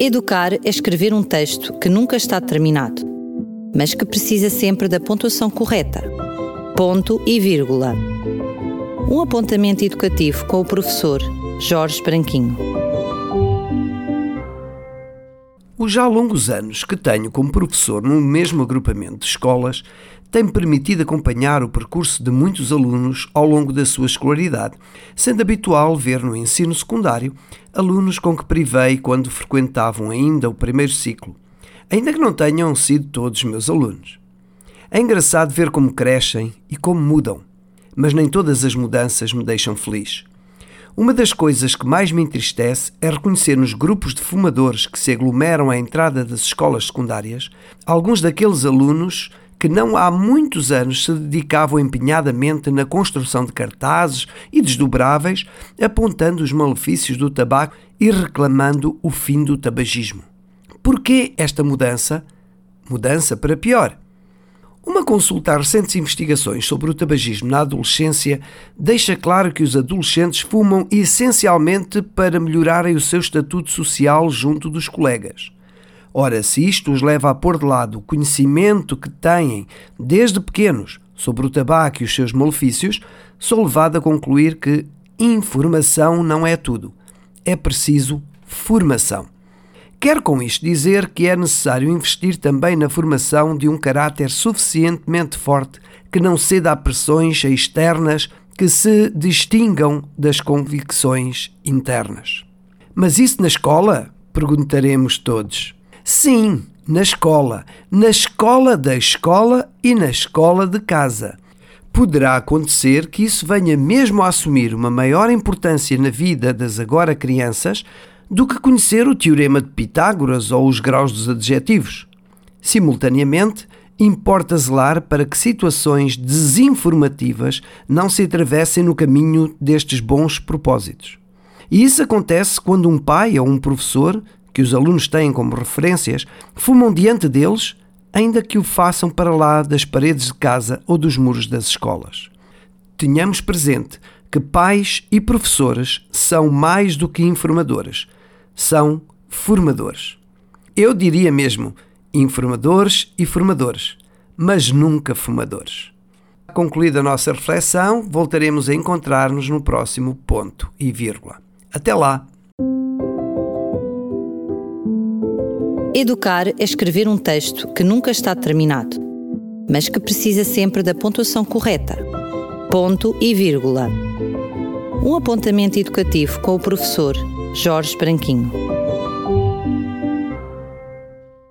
Educar é escrever um texto que nunca está terminado, mas que precisa sempre da pontuação correta. Ponto e vírgula. Um apontamento educativo com o professor Jorge Branquinho. Os já longos anos que tenho como professor no mesmo agrupamento de escolas tem-me permitido acompanhar o percurso de muitos alunos ao longo da sua escolaridade, sendo habitual ver no ensino secundário alunos com que privei quando frequentavam ainda o primeiro ciclo, ainda que não tenham sido todos meus alunos. É engraçado ver como crescem e como mudam, mas nem todas as mudanças me deixam feliz. Uma das coisas que mais me entristece é reconhecer nos grupos de fumadores que se aglomeram à entrada das escolas secundárias alguns daqueles alunos que não há muitos anos se dedicavam empenhadamente na construção de cartazes e desdobráveis, apontando os malefícios do tabaco e reclamando o fim do tabagismo. Por que esta mudança? Mudança para pior. Uma consulta a recentes investigações sobre o tabagismo na adolescência deixa claro que os adolescentes fumam essencialmente para melhorarem o seu estatuto social junto dos colegas. Ora, se isto os leva a pôr de lado o conhecimento que têm desde pequenos sobre o tabaco e os seus malefícios, sou levado a concluir que informação não é tudo. É preciso formação. Quero com isto dizer que é necessário investir também na formação de um caráter suficientemente forte que não ceda a pressões externas que se distingam das convicções internas. Mas isso na escola? Perguntaremos todos. Sim, na escola, na escola da escola e na escola de casa. Poderá acontecer que isso venha mesmo a assumir uma maior importância na vida das agora crianças do que conhecer o teorema de Pitágoras ou os graus dos adjetivos. Simultaneamente, importa zelar para que situações desinformativas não se atravessem no caminho destes bons propósitos. E isso acontece quando um pai ou um professor que os alunos têm como referências fumam diante deles, ainda que o façam para lá das paredes de casa ou dos muros das escolas. Tenhamos presente que pais e professores são mais do que informadores, são formadores. Eu diria mesmo informadores e formadores, mas nunca fumadores. Concluída a nossa reflexão, voltaremos a encontrar-nos no próximo ponto e vírgula. Até lá! Educar é escrever um texto que nunca está terminado, mas que precisa sempre da pontuação correta. Ponto e vírgula. Um apontamento educativo com o professor Jorge Branquinho.